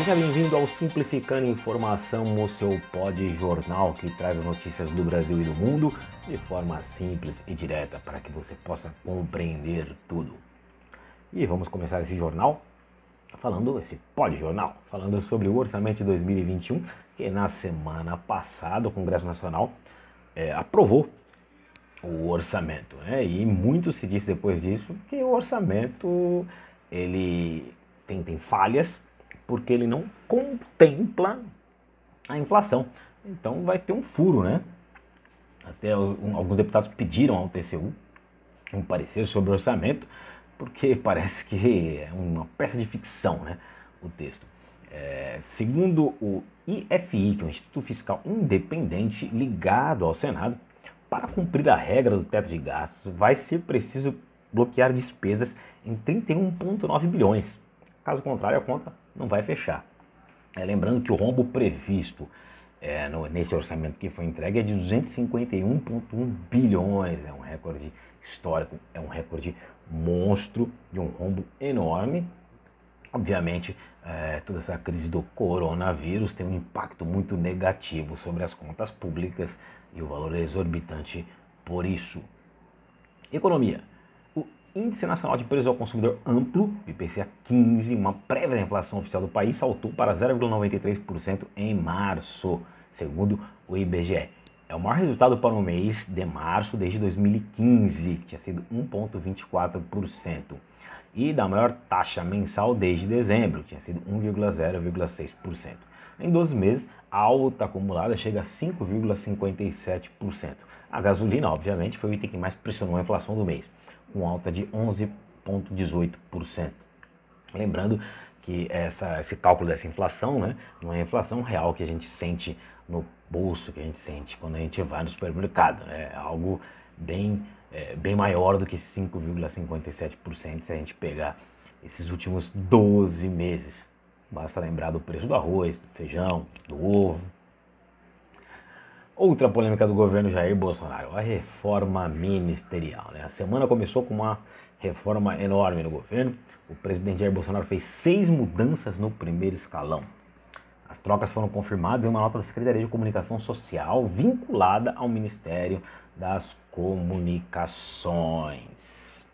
Seja bem-vindo ao Simplificando Informação, o seu pod jornal que traz as notícias do Brasil e do mundo de forma simples e direta para que você possa compreender tudo. E vamos começar esse jornal falando, esse pod jornal, falando sobre o orçamento de 2021, que na semana passada o Congresso Nacional é, aprovou o orçamento. Né? E muito se disse depois disso que o orçamento ele tem, tem falhas porque ele não contempla a inflação. Então vai ter um furo, né? Até um, alguns deputados pediram ao TCU um parecer sobre orçamento, porque parece que é uma peça de ficção, né? O texto. É, segundo o IFI, que é o Instituto Fiscal Independente ligado ao Senado, para cumprir a regra do teto de gastos, vai ser preciso bloquear despesas em 31,9 bilhões. Caso contrário, a conta não vai fechar. É, lembrando que o rombo previsto é, no, nesse orçamento que foi entregue é de 251,1 bilhões. É um recorde histórico, é um recorde monstro de um rombo enorme. Obviamente, é, toda essa crise do coronavírus tem um impacto muito negativo sobre as contas públicas e o valor é exorbitante por isso. Economia. Índice Nacional de Preços ao Consumidor Amplo, IPCA 15, uma prévia da inflação oficial do país, saltou para 0,93% em março, segundo o IBGE. É o maior resultado para o mês de março desde 2015, que tinha sido 1,24%, e da maior taxa mensal desde dezembro, que tinha sido 1,0,6%. Em 12 meses, a alta acumulada chega a 5,57%. A gasolina, obviamente, foi o item que mais pressionou a inflação do mês com alta de 11,18%. Lembrando que essa, esse cálculo dessa inflação né, não é a inflação real que a gente sente no bolso, que a gente sente quando a gente vai no supermercado. Né? É algo bem, é, bem maior do que 5,57% se a gente pegar esses últimos 12 meses. Basta lembrar do preço do arroz, do feijão, do ovo, Outra polêmica do governo Jair Bolsonaro, a reforma ministerial. Né? A semana começou com uma reforma enorme no governo. O presidente Jair Bolsonaro fez seis mudanças no primeiro escalão. As trocas foram confirmadas em uma nota da Secretaria de Comunicação Social vinculada ao Ministério das Comunicações.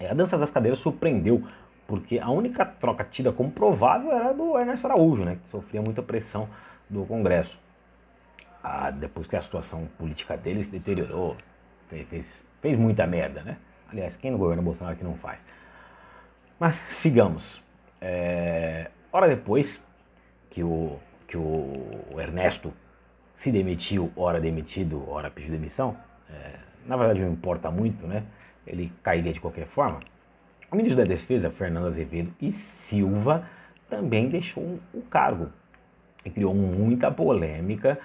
É, a dança das cadeiras surpreendeu, porque a única troca tida como provável era do Ernesto Araújo, né, que sofria muita pressão do Congresso a, depois que a situação política dele se deteriorou, fez, fez, fez muita merda, né? Aliás, quem no governo Bolsonaro que não faz? Mas sigamos. É, hora depois que o, que o Ernesto se demitiu, hora demitido, hora pediu demissão, é, na verdade não importa muito, né? Ele cairia de qualquer forma. O ministro da Defesa, Fernando Azevedo e Silva, também deixou o cargo e criou muita polêmica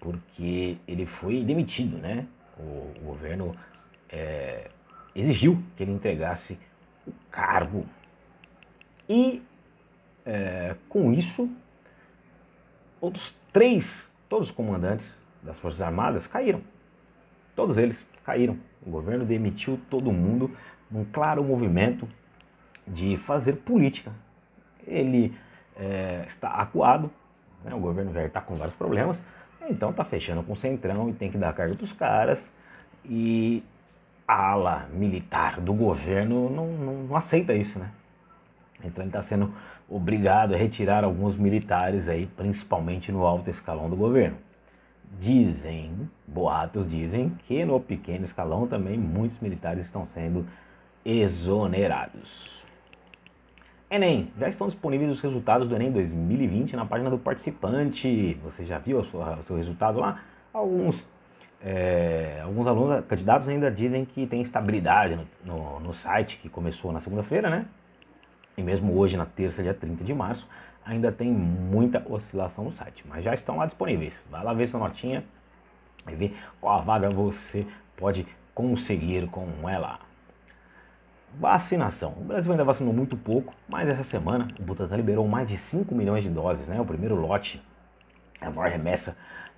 porque ele foi demitido, né? O, o governo é, exigiu que ele entregasse o cargo. E é, com isso, outros três, todos os comandantes das Forças Armadas caíram. Todos eles caíram. O governo demitiu todo mundo num claro movimento de fazer política. Ele é, está acuado, né? o governo já está com vários problemas, então tá fechando com o Centrão e tem que dar carga para os caras. E a ala militar do governo não, não, não aceita isso, né? Então ele está sendo obrigado a retirar alguns militares aí, principalmente no alto escalão do governo. Dizem, boatos dizem, que no pequeno escalão também muitos militares estão sendo exonerados. Enem, já estão disponíveis os resultados do Enem 2020 na página do participante. Você já viu o seu resultado lá? Alguns, é, alguns alunos, candidatos ainda dizem que tem estabilidade no, no, no site que começou na segunda-feira, né? E mesmo hoje, na terça, dia 30 de março, ainda tem muita oscilação no site, mas já estão lá disponíveis. Vai lá ver sua notinha e ver qual a vaga você pode conseguir com ela. Vacinação. O Brasil ainda vacinou muito pouco, mas essa semana o Butantan liberou mais de 5 milhões de doses, né? O primeiro lote, a maior remessa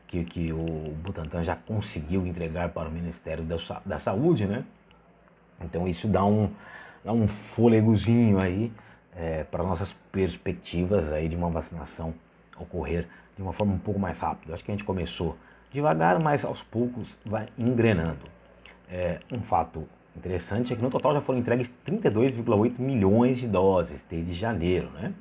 que, que o Butantan já conseguiu entregar para o Ministério da, Saúde, né? Então isso dá um, dá um fôlegozinho aí é, para nossas perspectivas aí de uma vacinação ocorrer de uma forma um pouco mais rápida. Acho que a gente começou devagar, mas aos poucos vai engrenando. É, um fato interessante é que no total já foram entregues 32,8 milhões de doses desde janeiro. Né?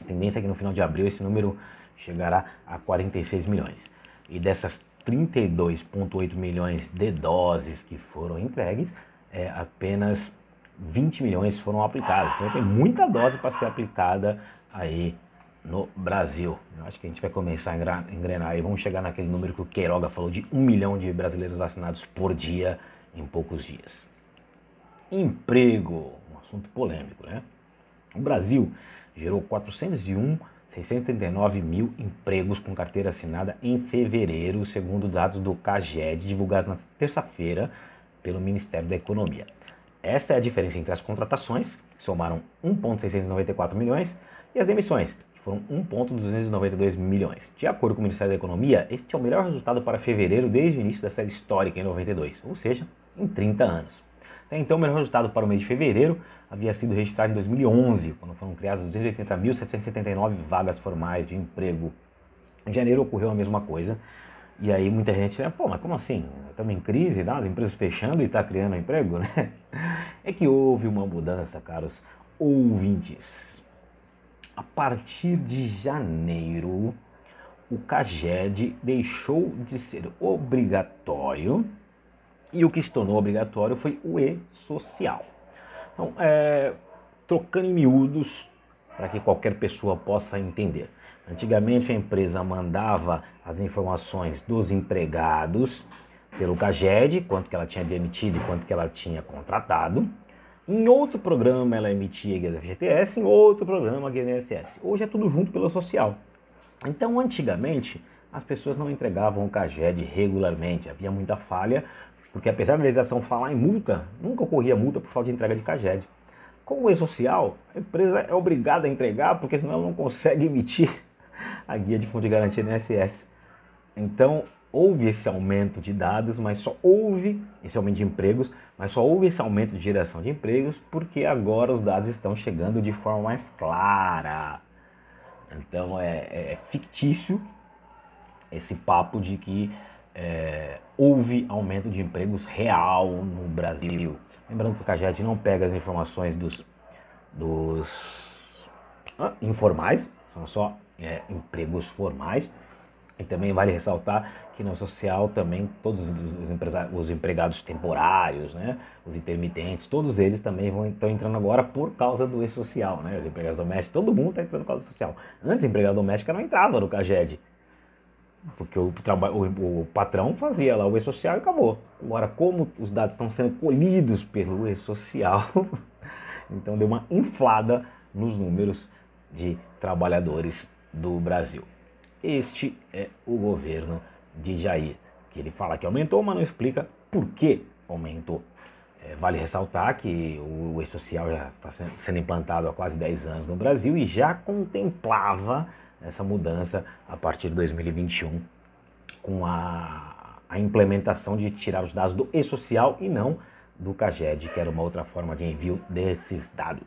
A tendência é que no final de abril esse número chegará a 46 milhões. E dessas 32,8 milhões de doses que foram entregues, é, apenas 20 milhões foram aplicadas. Então tem muita dose para ser aplicada aí no Brasil. Eu acho que a gente vai começar a engrenar e vamos chegar naquele número que o Queiroga falou de um milhão de brasileiros vacinados por dia em poucos dias. Emprego, um assunto polêmico, né? O Brasil gerou 401 639 mil empregos com carteira assinada em fevereiro, segundo dados do CAGED divulgados na terça-feira pelo Ministério da Economia. Esta é a diferença entre as contratações, que somaram 1,694 milhões, e as demissões, que foram 1,292 milhões. De acordo com o Ministério da Economia, este é o melhor resultado para fevereiro desde o início da série histórica em 92, ou seja, em 30 anos. Até então, o melhor resultado para o mês de fevereiro havia sido registrado em 2011, quando foram criadas 280.779 vagas formais de emprego. Em janeiro ocorreu a mesma coisa. E aí muita gente, pô, mas como assim? Estamos em crise, tá? as empresas fechando e está criando emprego, né? É que houve uma mudança, caros ouvintes. A partir de janeiro, o CAGED deixou de ser obrigatório e o que se tornou obrigatório foi o e-social. Então, é, trocando em miúdos para que qualquer pessoa possa entender. Antigamente a empresa mandava as informações dos empregados pelo CAGED, quanto que ela tinha demitido e quanto que ela tinha contratado. Em outro programa ela emitia guia da FGTS, em outro programa guia da INSS. Hoje é tudo junto pelo social. Então, antigamente, as pessoas não entregavam o CAGED regularmente, havia muita falha, porque apesar da legislação falar em multa, nunca ocorria multa por falta de entrega de CAGED. Com o e-social, a empresa é obrigada a entregar, porque senão ela não consegue emitir a guia de fundo de garantia do INSS. Então, houve esse aumento de dados, mas só houve esse aumento de empregos, mas só houve esse aumento de geração de empregos porque agora os dados estão chegando de forma mais clara. Então é, é fictício esse papo de que é, houve aumento de empregos real no Brasil. Lembrando que o CAGED não pega as informações dos, dos ah, informais, são só é, empregos formais. E também vale ressaltar que na social também todos os, os empregados temporários, né, os intermitentes, todos eles também vão, estão entrando agora por causa do e-social, né, os empregados domésticos, todo mundo está entrando por causa do social. Antes, empregado doméstico não entrava no CAGED, porque o, o, o patrão fazia lá o e-social e acabou. Agora, como os dados estão sendo colhidos pelo e-social, então deu uma inflada nos números de trabalhadores do Brasil. Este é o governo de Jair, que ele fala que aumentou, mas não explica por que aumentou. É, vale ressaltar que o e-social já está sendo implantado há quase 10 anos no Brasil e já contemplava essa mudança a partir de 2021 com a, a implementação de tirar os dados do e-social e não do CAGED, que era uma outra forma de envio desses dados.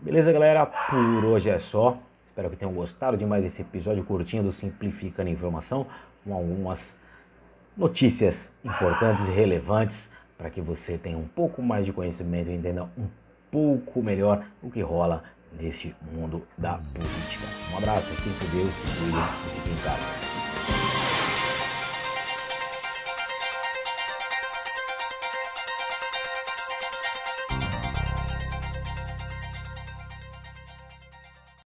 Beleza, galera? Por hoje é só. Espero que tenham gostado de mais esse episódio curtinho do Simplificando Informação, com algumas notícias importantes e relevantes para que você tenha um pouco mais de conhecimento e entenda um pouco melhor o que rola neste mundo da política. Um abraço, fique com Deus, se cuidem e fiquem em casa.